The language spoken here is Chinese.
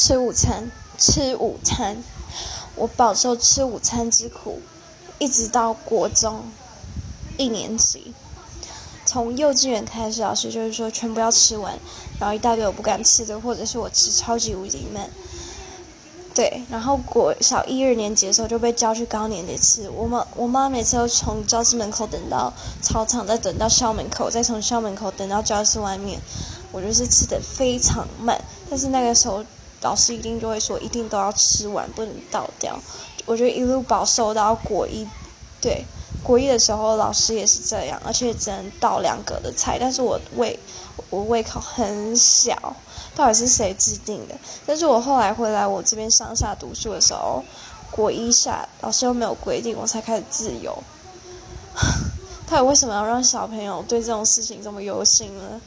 吃午餐，吃午餐，我饱受吃午餐之苦，一直到国中一年级。从幼稚园开始，老师就是说全部要吃完，然后一大堆我不敢吃的，或者是我吃超级无敌慢。对，然后国小一二年级的时候就被叫去高年级吃。我妈我妈每次都从教室门口等到操场，再等到校门口，再从校门口等到教室外面。我就是吃的非常慢，但是那个时候老师一定就会说，一定都要吃完，不能倒掉。我觉得一路饱受到国一，对。国一的时候，老师也是这样，而且只能倒两格的菜。但是我胃，我胃口很小，到底是谁制定的？但是我后来回来我这边乡下读书的时候，国一下老师又没有规定，我才开始自由。他为什么要让小朋友对这种事情这么忧心呢？